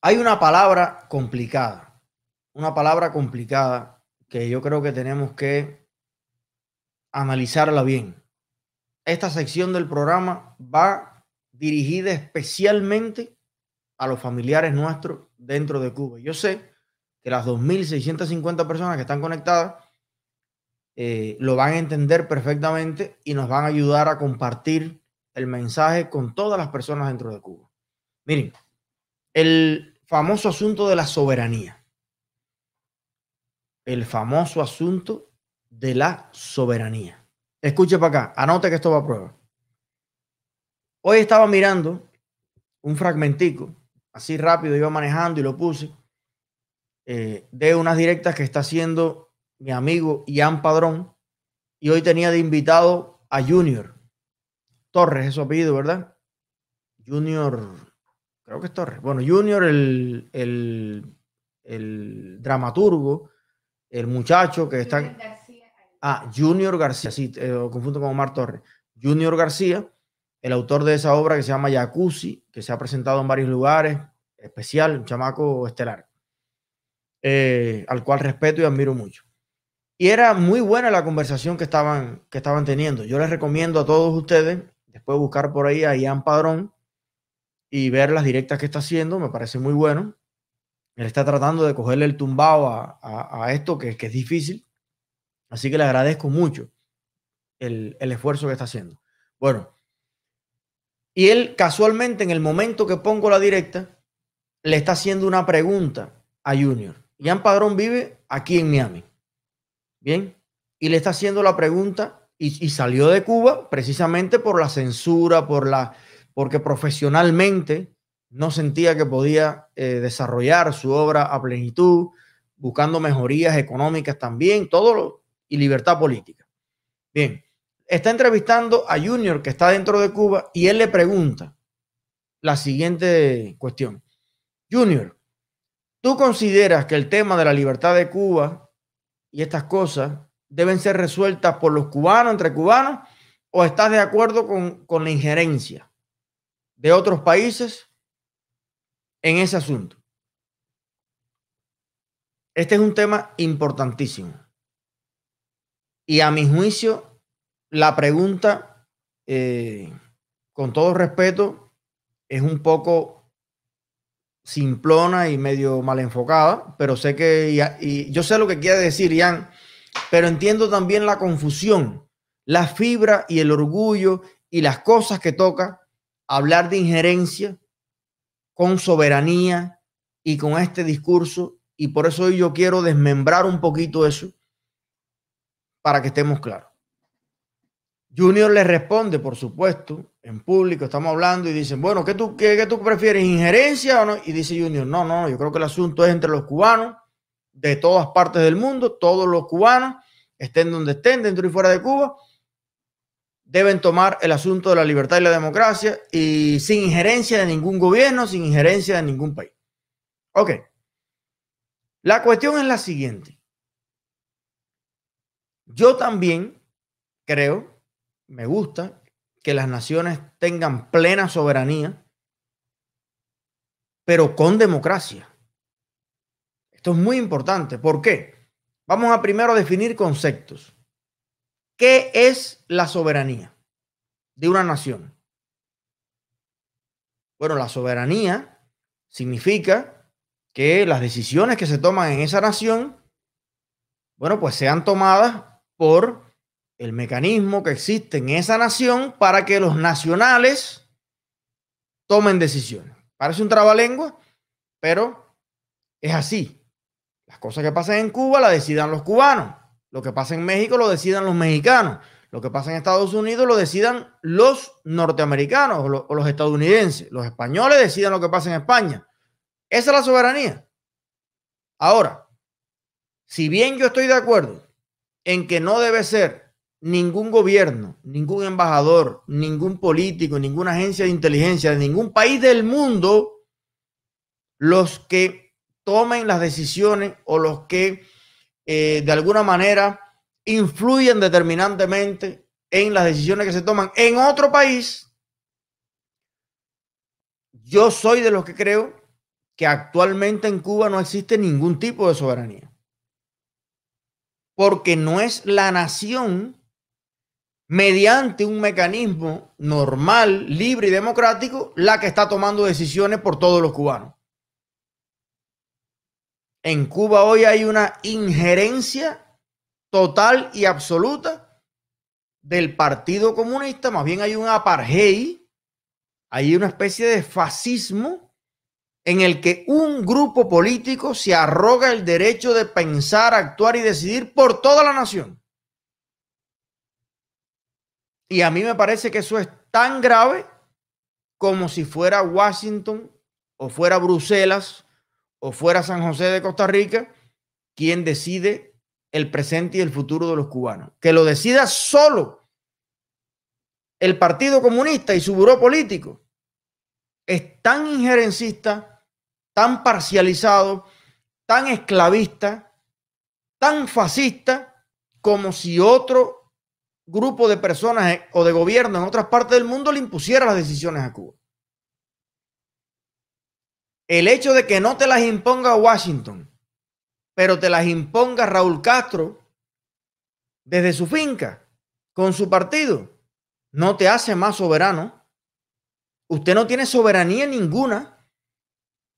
Hay una palabra complicada, una palabra complicada que yo creo que tenemos que analizarla bien. Esta sección del programa va dirigida especialmente a los familiares nuestros dentro de Cuba. Yo sé que las 2.650 personas que están conectadas eh, lo van a entender perfectamente y nos van a ayudar a compartir el mensaje con todas las personas dentro de Cuba. Miren, el famoso asunto de la soberanía. El famoso asunto de la soberanía. Escuche para acá, anote que esto va a prueba. Hoy estaba mirando un fragmentico, así rápido iba manejando y lo puse, eh, de unas directas que está haciendo mi amigo Ian Padrón. Y hoy tenía de invitado a Junior Torres, es su apellido, ¿verdad? Junior, creo que es Torres. Bueno, Junior, el, el, dramaturgo, el muchacho que está. Ah, Junior García, sí, eh, lo confundo con Omar Torres. Junior García, el autor de esa obra que se llama Jacuzzi, que se ha presentado en varios lugares, especial, un chamaco estelar. Eh, al cual respeto y admiro mucho. Y era muy buena la conversación que estaban, que estaban teniendo. Yo les recomiendo a todos ustedes después buscar por ahí a Ian Padrón y ver las directas que está haciendo, me parece muy bueno. Él está tratando de cogerle el tumbao a, esto que, que, es difícil. Así que le agradezco mucho el, el esfuerzo que está haciendo. Bueno, y él casualmente en el momento que pongo la directa, le está haciendo una pregunta a Junior. Ian Padrón vive aquí en Miami. Bien. Y le está haciendo la pregunta y, salió de Cuba precisamente por la censura, por la, porque profesionalmente no sentía que podía eh, desarrollar su obra a plenitud, buscando mejorías económicas también, todo lo, y libertad política. Bien, está entrevistando a Junior que está dentro de Cuba y él le pregunta la siguiente cuestión. Junior, ¿Tú consideras que el tema de la libertad de Cuba y estas cosas deben ser resueltas por los cubanos, entre cubanos, o estás de acuerdo con, con la injerencia de otros países en ese asunto? Este es un tema importantísimo. Y a mi juicio, la pregunta, eh, con todo respeto, es un poco simplona y medio mal enfocada, pero sé que, y, yo sé lo que quiere decir Ian, pero entiendo también la confusión, la fibra y el orgullo y las cosas que toca hablar de injerencia con soberanía y con este discurso, y por eso yo quiero desmembrar un poquito eso para que estemos claros. Junior le responde, por supuesto, en público, estamos hablando y dicen, bueno, ¿qué tú, qué, tú prefieres, injerencia o no? Y dice Junior, no, no, yo creo que el asunto es entre los cubanos de todas partes del mundo, todos los cubanos, estén donde estén, dentro y fuera de Cuba, deben tomar el asunto de la libertad y la democracia y sin injerencia de ningún gobierno, sin injerencia de ningún país. Ok. La cuestión es la siguiente. Yo también creo me gusta que las naciones tengan plena soberanía, pero con democracia. Esto es muy importante. ¿Por qué? Vamos a primero definir conceptos. ¿Qué es la soberanía de una nación? Bueno, la soberanía significa que las decisiones que se toman en esa nación, bueno, pues sean tomadas por el mecanismo que existe en esa nación para que los nacionales tomen decisiones. Parece un trabalengua, pero es así. Las cosas que pasan en Cuba las decidan los cubanos. Lo que pasa en México lo decidan los mexicanos. Lo que pasa en Estados Unidos lo decidan los norteamericanos o, los estadounidenses. Los españoles decidan lo que pasa en España. Esa es la soberanía. Ahora, si bien yo estoy de acuerdo en que no debe ser ningún gobierno, ningún embajador, ningún político, ninguna agencia de inteligencia de ningún país del mundo los que tomen las decisiones o los que eh, de alguna manera influyen determinantemente en las decisiones que se toman en otro país. Yo soy de los que creo que actualmente en Cuba no existe ningún tipo de soberanía. Porque no es la nación mediante un mecanismo normal, libre y democrático la que está tomando decisiones por todos los cubanos. En Cuba hoy hay una injerencia total y absoluta del Partido Comunista, más bien hay un apartheid, hay una especie de fascismo en el que un grupo político se arroga el derecho de pensar, actuar y decidir por toda la nación. Y a mí me parece que eso es tan grave como si fuera Washington o fuera Bruselas o fuera San José de Costa Rica quien decide el presente y el futuro de los cubanos. Que lo decida solo el Partido Comunista y su buró político. Es tan injerencista, tan parcializado, tan esclavista, tan fascista, como si otro grupo de personas o de gobierno en otras partes del mundo le impusiera las decisiones a Cuba. El hecho de que no te las imponga Washington, pero te las imponga Raúl Castro desde su finca, con su partido, no te hace más soberano. Usted no tiene soberanía ninguna.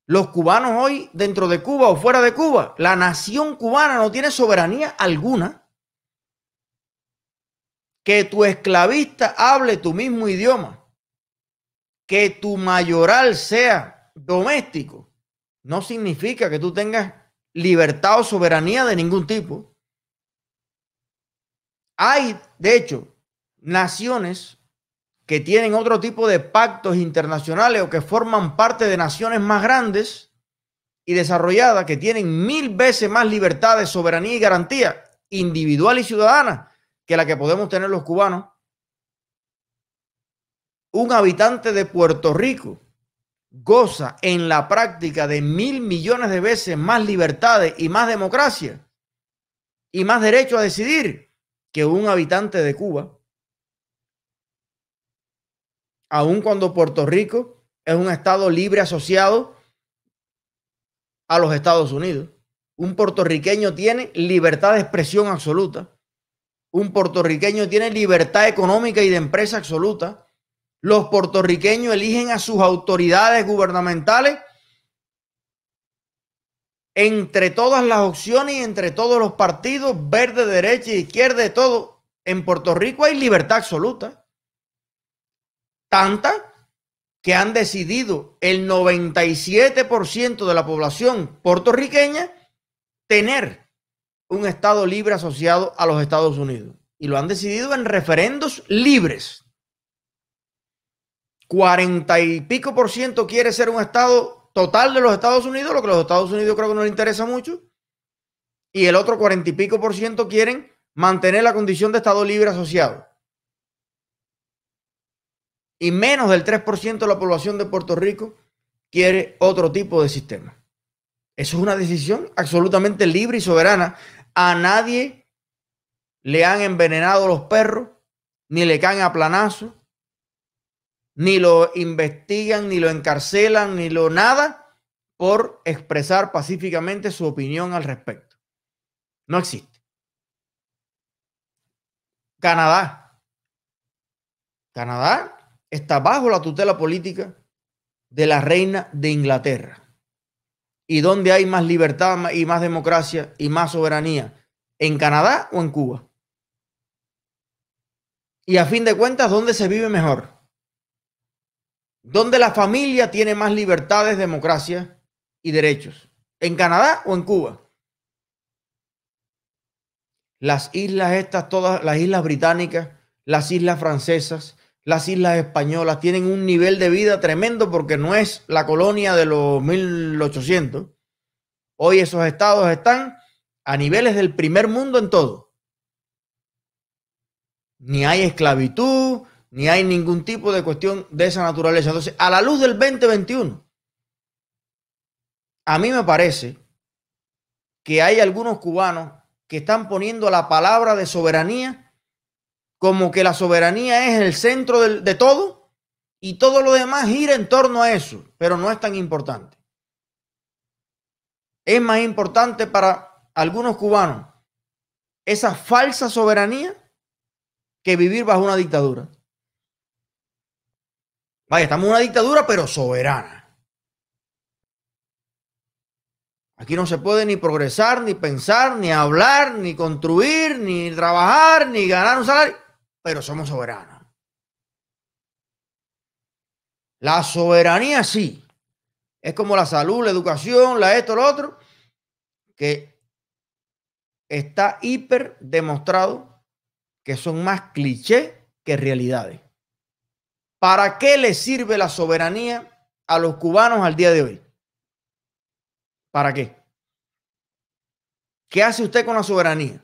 Los cubanos hoy, dentro de Cuba o fuera de Cuba, la nación cubana no tiene soberanía alguna. Que tu esclavista hable tu mismo idioma, que tu mayoral sea doméstico no significa que tú tengas libertad o soberanía de ningún tipo. Hay, de hecho, naciones que tienen otro tipo de pactos internacionales o que forman parte de naciones más grandes y desarrolladas que tienen mil veces más libertad de soberanía y garantía individual y ciudadana que la que podemos tener los cubanos. Un habitante de Puerto Rico goza en la práctica de mil millones de veces más libertades y más democracia y más derecho a decidir que un habitante de Cuba. Aun cuando Puerto Rico es un estado libre asociado a los Estados Unidos. Un puertorriqueño tiene libertad de expresión absoluta. Un puertorriqueño tiene libertad económica y de empresa absoluta los puertorriqueños eligen a sus autoridades gubernamentales entre todas las opciones y entre todos los partidos, verde, derecha, izquierda, de todo. En Puerto Rico hay libertad absoluta. Tanta que han decidido el 97% de la población puertorriqueña tener un Estado libre asociado a los Estados Unidos. Y lo han decidido en referendos libres. 40 y pico por ciento quiere ser un estado total de los Estados Unidos, lo que los Estados Unidos creo que no le interesa mucho. Y el otro 40 y pico por ciento quieren mantener la condición de estado libre asociado. Y menos del 3% de la población de Puerto Rico quiere otro tipo de sistema. Eso es una decisión absolutamente libre y soberana. A nadie le han envenenado los perros, ni le caen a planazo, ni lo investigan, ni lo encarcelan, ni lo nada por expresar pacíficamente su opinión al respecto. No existe. Canadá. Canadá está bajo la tutela política de la reina de Inglaterra. ¿Y dónde hay más libertad y más democracia y más soberanía? ¿En Canadá o en Cuba? Y a fin de cuentas, ¿dónde se vive mejor? ¿Dónde la familia tiene más libertades, democracia y derechos? ¿En Canadá o en Cuba? Las islas estas, todas las islas británicas, las islas francesas, las islas españolas tienen un nivel de vida tremendo porque no es la colonia de los 1800. Hoy esos estados están a niveles del primer mundo en todo. Ni hay esclavitud, ni hay ningún tipo de cuestión de esa naturaleza. Entonces, a la luz del 2021, a mí me parece que hay algunos cubanos que están poniendo la palabra de soberanía como que la soberanía es el centro de, de todo y todo lo demás gira en torno a eso, pero no es tan importante. es más importante para algunos cubanos esa falsa soberanía que vivir bajo una dictadura. Vaya, estamos en una dictadura, pero soberana. Aquí no se puede ni progresar, ni pensar, ni hablar, ni construir, ni trabajar, ni ganar un salario, pero somos soberanos. La soberanía sí. Es como la salud, la educación, la esto, lo otro, que está hiper demostrado que son más clichés que realidades. ¿Para qué le sirve la soberanía a los cubanos al día de hoy? ¿Para qué? ¿Qué hace usted con la soberanía?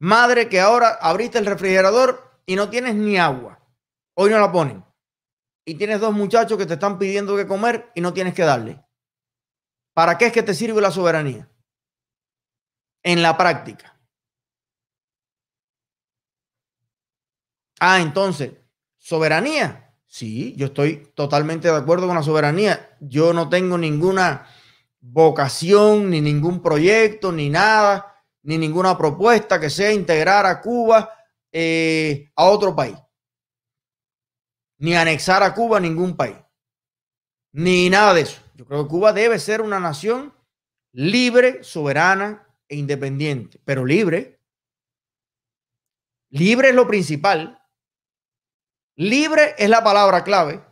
Madre que ahora abriste el refrigerador y no tienes ni agua. Hoy no la ponen. Y tienes dos muchachos que te están pidiendo que comer y no tienes que darle. ¿Para qué es que te sirve la soberanía? En la práctica. Ah, entonces, soberanía. Sí, yo estoy totalmente de acuerdo con la soberanía. Yo no tengo ninguna vocación, ni ningún proyecto, ni nada, ni ninguna propuesta que sea integrar a Cuba eh, a otro país, ni anexar a Cuba a ningún país, ni nada de eso. Yo creo que Cuba debe ser una nación libre, soberana e independiente, pero libre. Libre es lo principal. Libre es la palabra clave,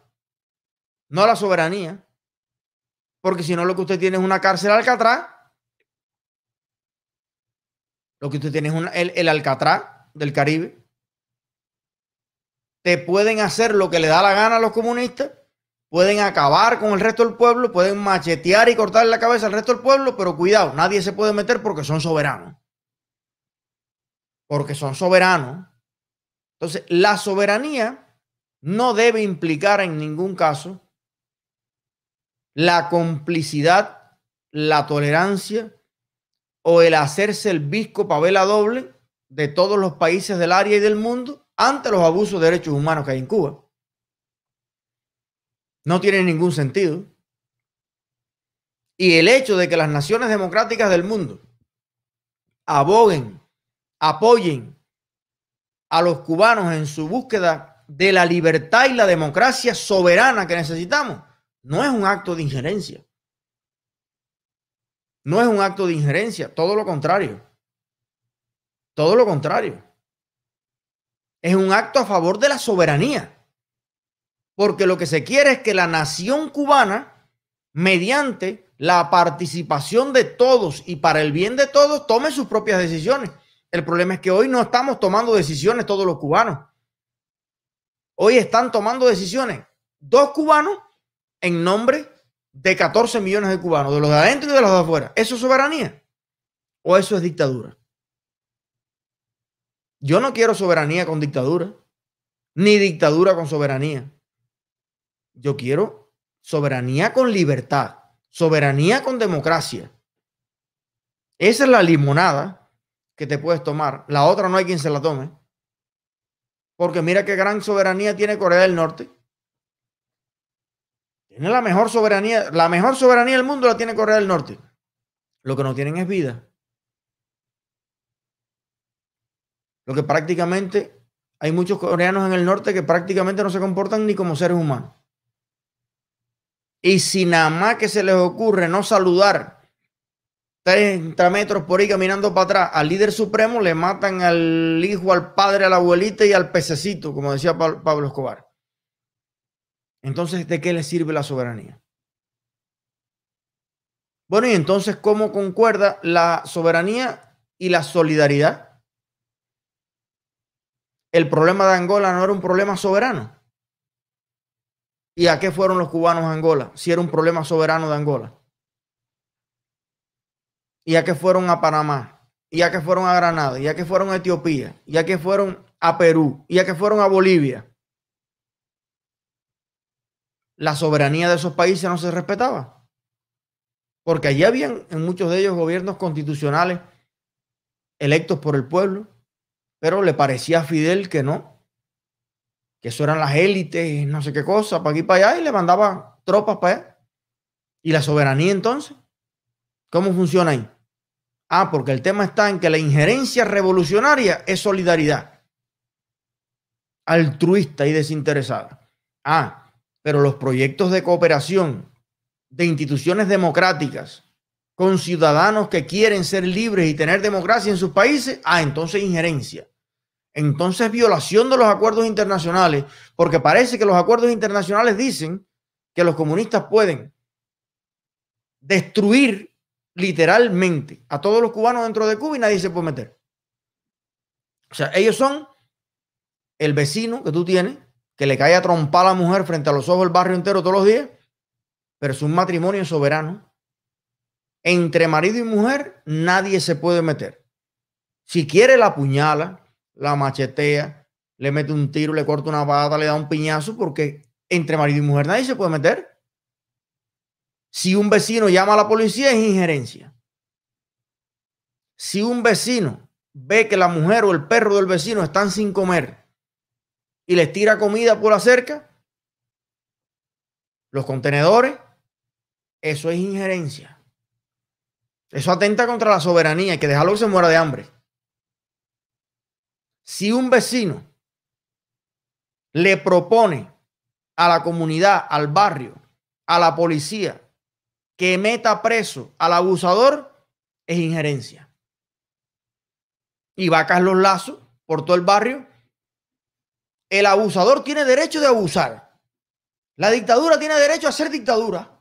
no la soberanía. Porque si no, lo que usted tiene es una cárcel Alcatraz. Lo que usted tiene es el, el Alcatraz del Caribe. Te pueden hacer lo que le da la gana a los comunistas. Pueden acabar con el resto del pueblo. Pueden machetear y cortar la cabeza al resto del pueblo. Pero cuidado, nadie se puede meter porque son soberanos. Porque son soberanos. Entonces, la soberanía no debe implicar en ningún caso la complicidad, la tolerancia o el hacerse el visco pavela doble de todos los países del área y del mundo ante los abusos de derechos humanos que hay en Cuba. No tiene ningún sentido. Y el hecho de que las naciones democráticas del mundo aboguen, apoyen a los cubanos en su búsqueda de la libertad y la democracia soberana que necesitamos, no es un acto de injerencia. No es un acto de injerencia, todo lo contrario. Todo lo contrario. Es un acto a favor de la soberanía. Porque lo que se quiere es que la nación cubana, mediante la participación de todos y para el bien de todos, tome sus propias decisiones. El problema es que hoy no estamos tomando decisiones todos los cubanos. Hoy están tomando decisiones dos cubanos en nombre de 14 millones de cubanos, de los de adentro y de los de afuera. ¿Eso es soberanía? ¿O eso es dictadura? Yo no quiero soberanía con dictadura, ni dictadura con soberanía. Yo quiero soberanía con libertad, soberanía con democracia. Esa es la limonada que te puedes tomar. La otra no hay quien se la tome. Porque mira qué gran soberanía tiene Corea del Norte. Tiene la mejor soberanía, la mejor soberanía del mundo la tiene Corea del Norte. Lo que no tienen es vida. Lo que prácticamente hay muchos coreanos en el norte que prácticamente no se comportan ni como seres humanos. Y si nada más que se les ocurre no saludar 30 metros por ahí caminando para atrás al líder supremo, le matan al hijo, al padre, a la abuelita y al pececito, como decía Pablo Escobar. Entonces, ¿de qué le sirve la soberanía? Bueno, y entonces, ¿cómo concuerda la soberanía y la solidaridad? El problema de Angola no era un problema soberano. ¿Y a qué fueron los cubanos a Angola si era un problema soberano de Angola? ¿Y a qué fueron a Panamá? ¿Y a qué fueron a Granada? ¿Y a qué fueron a Etiopía? ¿Y a qué fueron a Perú? ¿Y a qué fueron a Bolivia? la soberanía de esos países no se respetaba. Porque allí habían en muchos de ellos gobiernos constitucionales electos por el pueblo, pero le parecía a Fidel que no, que eso eran las élites, no sé qué cosa, para aquí para allá, y le mandaba tropas para allá. ¿Y la soberanía entonces? ¿Cómo funciona ahí? Ah, porque el tema está en que la injerencia revolucionaria es solidaridad, altruista y desinteresada. Ah, pero los proyectos de cooperación de instituciones democráticas con ciudadanos que quieren ser libres y tener democracia en sus países, ah, entonces injerencia. Entonces violación de los acuerdos internacionales, porque parece que los acuerdos internacionales dicen que los comunistas pueden destruir literalmente a todos los cubanos dentro de Cuba y nadie se puede meter. O sea, ellos son el vecino que tú tienes, que le cae a trompar a la mujer frente a los ojos del barrio entero todos los días, pero es un matrimonio soberano. Entre marido y mujer nadie se puede meter. Si quiere la puñala, la machetea, le mete un tiro, le corta una pata, le da un piñazo, porque entre marido y mujer nadie se puede meter. Si un vecino llama a la policía es injerencia. Si un vecino ve que la mujer o el perro del vecino están sin comer y les tira comida por la cerca, los contenedores, eso es injerencia. Eso atenta contra la soberanía, hay que dejarlo que se muera de hambre. Si un vecino le propone a la comunidad, al barrio, a la policía, que meta preso al abusador, es injerencia. Y va Carlos Lazo por todo el barrio. El abusador tiene derecho de abusar. La dictadura tiene derecho a ser dictadura.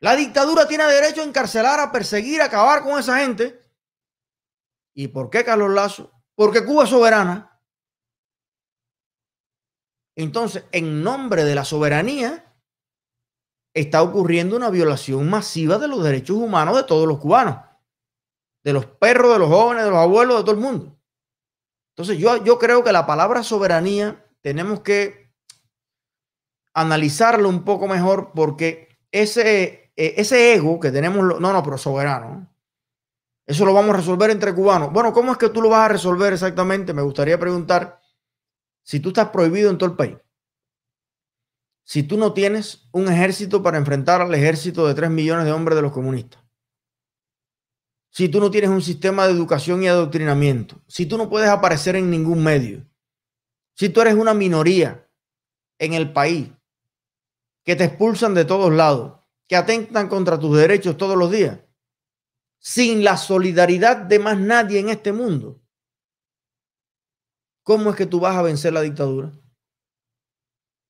La dictadura tiene derecho a encarcelar, a perseguir, a acabar con esa gente. ¿Y por qué Carlos Lazo? Porque Cuba es soberana. Entonces, en nombre de la soberanía, está ocurriendo una violación masiva de los derechos humanos de todos los cubanos, de los perros, de los jóvenes, de los abuelos, de todo el mundo. Entonces, yo, yo creo que la palabra soberanía tenemos que analizarlo un poco mejor porque ese eh, ese ego que tenemos, no, no, pero soberano. Eso lo vamos a resolver entre cubanos. Bueno, ¿cómo es que tú lo vas a resolver exactamente? Me gustaría preguntar si tú estás prohibido en todo el país. Si tú no tienes un ejército para enfrentar al ejército de 3 millones de hombres de los comunistas. Si tú no tienes un sistema de educación y adoctrinamiento. Si tú no puedes aparecer en ningún medio. Si tú eres una minoría en el país que te expulsan de todos lados que atentan contra tus derechos todos los días, sin la solidaridad de más nadie en este mundo, ¿cómo es que tú vas a vencer la dictadura?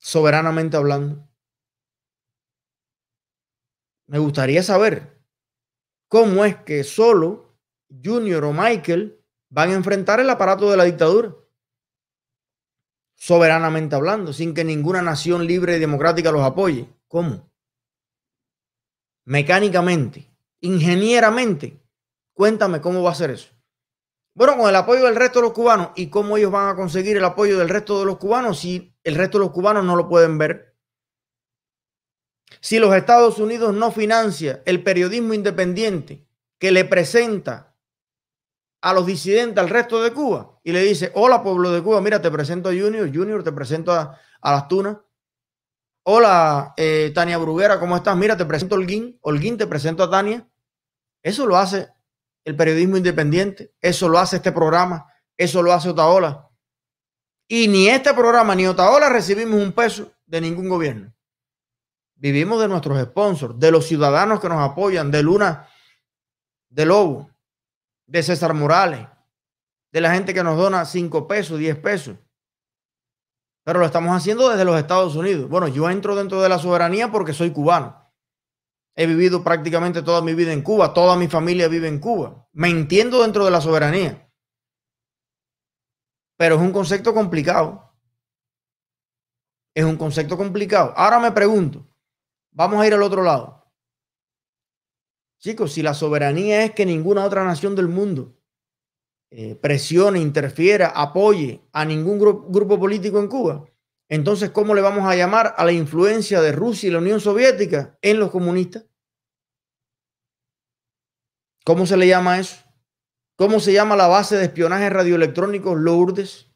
Soberanamente hablando. Me gustaría saber cómo es que solo Junior o Michael van a enfrentar el aparato de la dictadura. Soberanamente hablando, sin que ninguna nación libre y democrática los apoye. ¿Cómo? mecánicamente, ingenieramente. Cuéntame cómo va a ser eso. Bueno, con el apoyo del resto de los cubanos y cómo ellos van a conseguir el apoyo del resto de los cubanos si el resto de los cubanos no lo pueden ver. Si los Estados Unidos no financia el periodismo independiente que le presenta a los disidentes al resto de Cuba y le dice, hola pueblo de Cuba, mira, te presento a Junior, Junior, te presento a, a las tunas, Hola, eh, Tania Bruguera, ¿cómo estás? Mira, te presento a Holguín. Holguín, te presento a Tania. Eso lo hace el periodismo independiente. Eso lo hace este programa. Eso lo hace Otaola. Y ni este programa ni Otaola recibimos un peso de ningún gobierno. Vivimos de nuestros sponsors, de los ciudadanos que nos apoyan, de Luna, de Lobo, de César Morales, de la gente que nos dona cinco pesos, diez pesos pero lo estamos haciendo desde los Estados Unidos. Bueno, yo entro dentro de la soberanía porque soy cubano. He vivido prácticamente toda mi vida en Cuba, toda mi familia vive en Cuba. Me entiendo dentro de la soberanía. Pero es un concepto complicado. Es un concepto complicado. Ahora me pregunto, vamos a ir al otro lado. Chicos, si la soberanía es que ninguna otra nación del mundo eh, presione, interfiera, apoye a ningún grupo político en Cuba, entonces, ¿cómo le vamos a llamar a la influencia de Rusia y la Unión Soviética en los comunistas? ¿Cómo se le llama eso? ¿Cómo se llama la base de espionaje radioelectrónico Lourdes?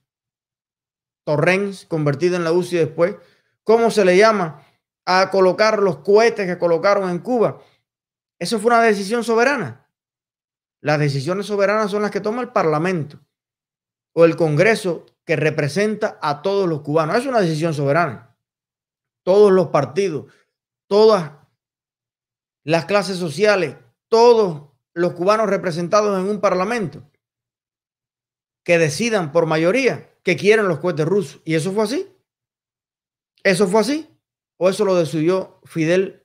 Torrens, convertida en la UCI después. ¿Cómo se le llama a colocar los cohetes que colocaron en Cuba? Eso fue una decisión soberana. Las decisiones soberanas son las que toma el Parlamento o el Congreso que representa a todos los cubanos. Es una decisión soberana. Todos los partidos, todas las clases sociales, todos los cubanos representados en un parlamento que decidan por mayoría que quieren los cohetes rusos. Y eso fue así. Eso fue así. O eso lo decidió Fidel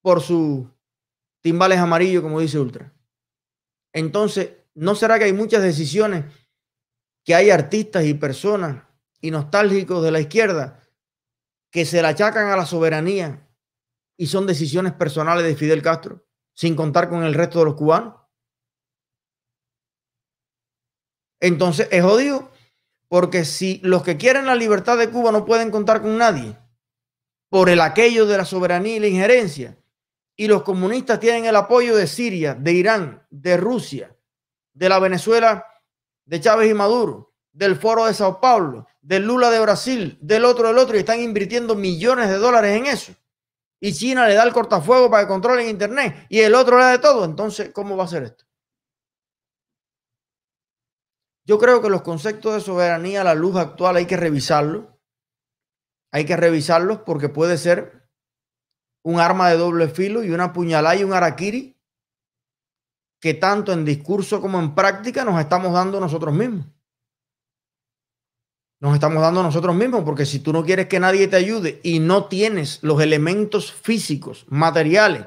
por sus timbales amarillos, como dice Ultra. Entonces, ¿no será que hay muchas decisiones que hay artistas y personas y nostálgicos de la izquierda que se la achacan a la soberanía y son decisiones personales de Fidel Castro, sin contar con el resto de los cubanos? Entonces es jodido, porque si los que quieren la libertad de Cuba no pueden contar con nadie por el aquello de la soberanía y la injerencia, y los comunistas tienen el apoyo de Siria, de Irán, de Rusia, de la Venezuela de Chávez y Maduro, del Foro de Sao Paulo, del Lula de Brasil, del otro del otro, y están invirtiendo millones de dólares en eso. Y China le da el cortafuego para que controlen Internet, y el otro le da de todo. Entonces, ¿cómo va a ser esto? Yo creo que los conceptos de soberanía a la luz actual hay que revisarlos. Hay que revisarlos porque puede ser un arma de doble filo y una puñalada y un araquiri que tanto en discurso como en práctica nos estamos dando nosotros mismos. Nos estamos dando nosotros mismos porque si tú no quieres que nadie te ayude y no tienes los elementos físicos, materiales,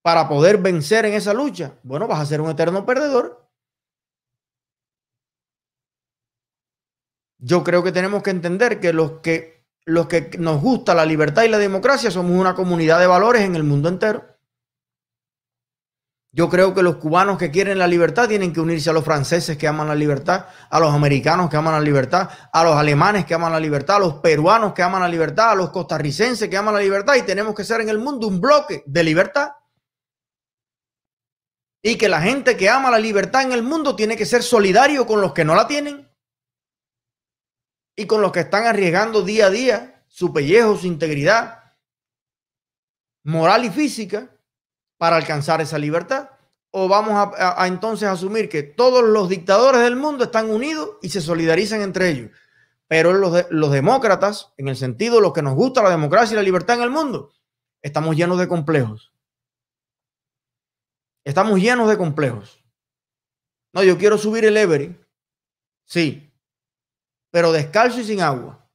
para poder vencer en esa lucha, bueno, vas a ser un eterno perdedor. Yo creo que tenemos que entender que los que los que nos gusta la libertad y la democracia somos una comunidad de valores en el mundo entero. Yo creo que los cubanos que quieren la libertad tienen que unirse a los franceses que aman la libertad, a los americanos que aman la libertad, a los alemanes que aman la libertad, a los peruanos que aman la libertad, a los costarricenses que aman la libertad y tenemos que ser en el mundo un bloque de libertad. Y que la gente que ama la libertad en el mundo tiene que ser solidario con los que no la tienen y con los que están arriesgando día a día su pellejo, su integridad moral y física para alcanzar esa libertad? ¿O vamos a, a, entonces asumir que todos los dictadores del mundo están unidos y se solidarizan entre ellos? Pero los, los demócratas, en el sentido de los que nos gusta la democracia y la libertad en el mundo, estamos llenos de complejos. Estamos llenos de complejos. No, yo quiero subir el Everest. Sí, pero descalzo y sin agua.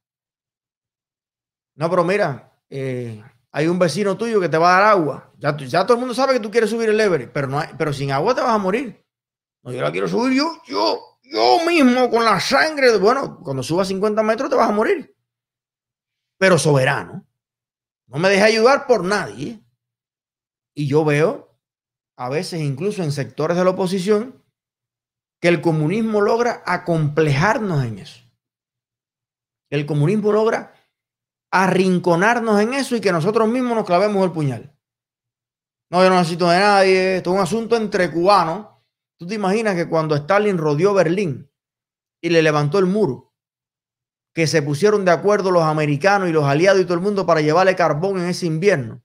No, pero mira, eh, hay un vecino tuyo que te va a dar agua. Ya, todo el mundo sabe que tú quieres subir el Everest, pero, no pero sin agua te vas a morir. No, yo la quiero subir yo, yo, yo mismo con la sangre. Bueno, cuando subas 50 metros te vas a morir. Pero soberano. No me deje ayudar por nadie. Y yo veo, a veces incluso en sectores de la oposición, que el comunismo logra acomplejarnos en eso. El comunismo logra arrinconarnos en eso y que nosotros mismos nos clavemos el puñal. No, yo no necesito de nadie. Esto es un asunto entre cubanos. Tú te imaginas que cuando Stalin rodeó Berlín y le levantó el muro, que se pusieron de acuerdo los americanos y los aliados y todo el mundo para llevarle carbón en ese invierno.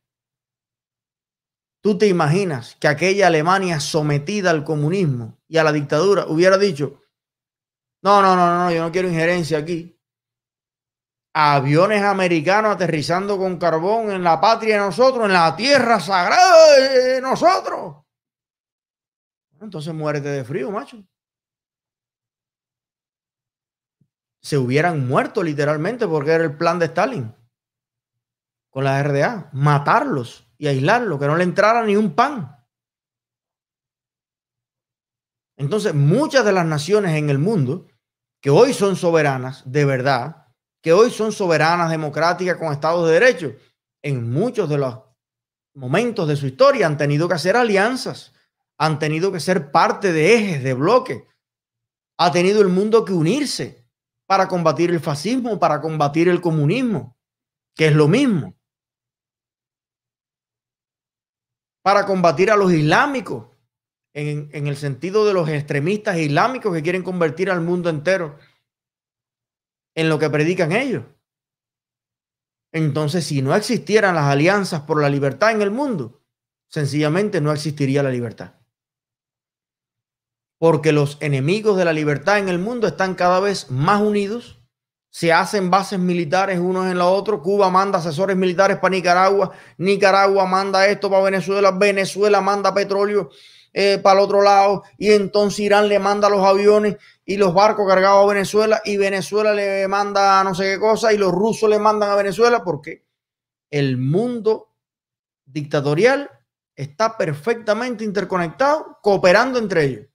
Tú te imaginas que aquella Alemania sometida al comunismo y a la dictadura hubiera dicho, no, no, no, no, yo no quiero injerencia aquí aviones americanos aterrizando con carbón en la patria de nosotros, en la tierra sagrada de nosotros. Entonces muérete de frío, macho. Se hubieran muerto literalmente porque era el plan de Stalin con la RDA, matarlos y aislarlos, que no le entrara ni un pan. Entonces, muchas de las naciones en el mundo que hoy son soberanas, de verdad, que hoy son soberanas, democráticas, con estados de derecho, en muchos de los momentos de su historia han tenido que hacer alianzas, han tenido que ser parte de ejes, de bloques. Ha tenido el mundo que unirse para combatir el fascismo, para combatir el comunismo, que es lo mismo. Para combatir a los islámicos, en, en el sentido de los extremistas islámicos que quieren convertir al mundo entero en lo que predican ellos. Entonces, si no existieran las alianzas por la libertad en el mundo, sencillamente no existiría la libertad. Porque los enemigos de la libertad en el mundo están cada vez más unidos, se hacen bases militares unos en la otros, Cuba manda asesores militares para Nicaragua, Nicaragua manda esto para Venezuela, Venezuela manda petróleo eh, para el otro lado y entonces Irán le manda los aviones y los barcos cargados a Venezuela y Venezuela le manda no sé qué cosa y los rusos le mandan a Venezuela porque el mundo dictatorial está perfectamente interconectado, cooperando entre ellos.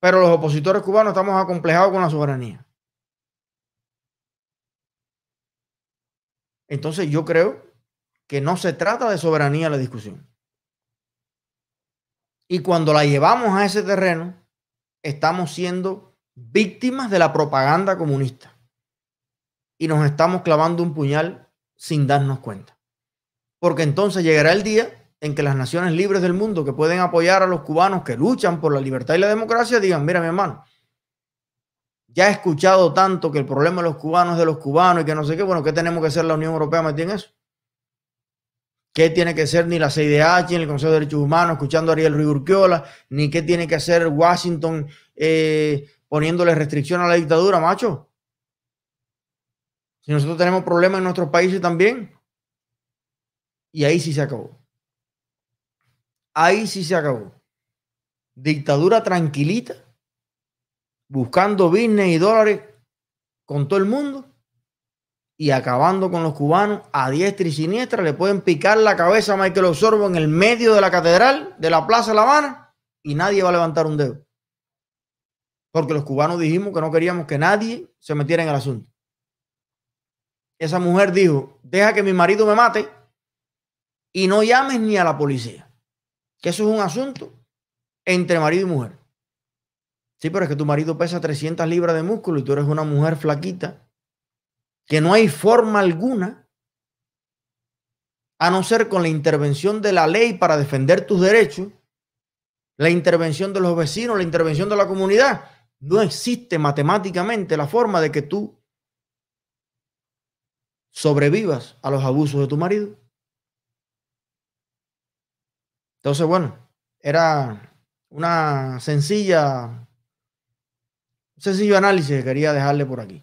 Pero los opositores cubanos estamos acomplejados con la soberanía. Entonces yo creo que no se trata de soberanía la discusión. Y cuando la llevamos a ese terreno, estamos siendo víctimas de la propaganda comunista. Y nos estamos clavando un puñal sin darnos cuenta. Porque entonces llegará el día en que las naciones libres del mundo que pueden apoyar a los cubanos que luchan por la libertad y la democracia digan, mira mi hermano, ya he escuchado tanto que el problema de los cubanos es de los cubanos y que no sé qué, bueno, ¿qué tenemos que hacer la Unión Europea metida en eso? ¿Qué tiene que ser ni la CIDH, ni el Consejo de Derechos Humanos, escuchando a Ariel Ruiz Urquiola, ni qué tiene que hacer Washington eh, poniéndole restricción a la dictadura, macho? Si nosotros tenemos problemas en nuestros países también. Y ahí sí se acabó. Ahí sí se acabó. Dictadura tranquilita, buscando business y dólares con todo el mundo y acabando con los cubanos a diestra y siniestra. Le pueden picar la cabeza a Michael Osorbo en el medio de la catedral de la Plaza La Habana y nadie va a levantar un dedo. Porque los cubanos dijimos que no queríamos que nadie se metiera en el asunto. Esa mujer dijo, deja que mi marido me mate y no llames ni a la policía que eso es un asunto entre marido y mujer. Sí, pero es que tu marido pesa 300 libras de músculo y tú eres una mujer flaquita, que no hay forma alguna, a no ser con la intervención de la ley para defender tus derechos, la intervención de los vecinos, la intervención de la comunidad. No existe matemáticamente la forma de que tú sobrevivas a los abusos de tu marido. Entonces, bueno, era una sencilla, un sencillo análisis que quería dejarle por aquí.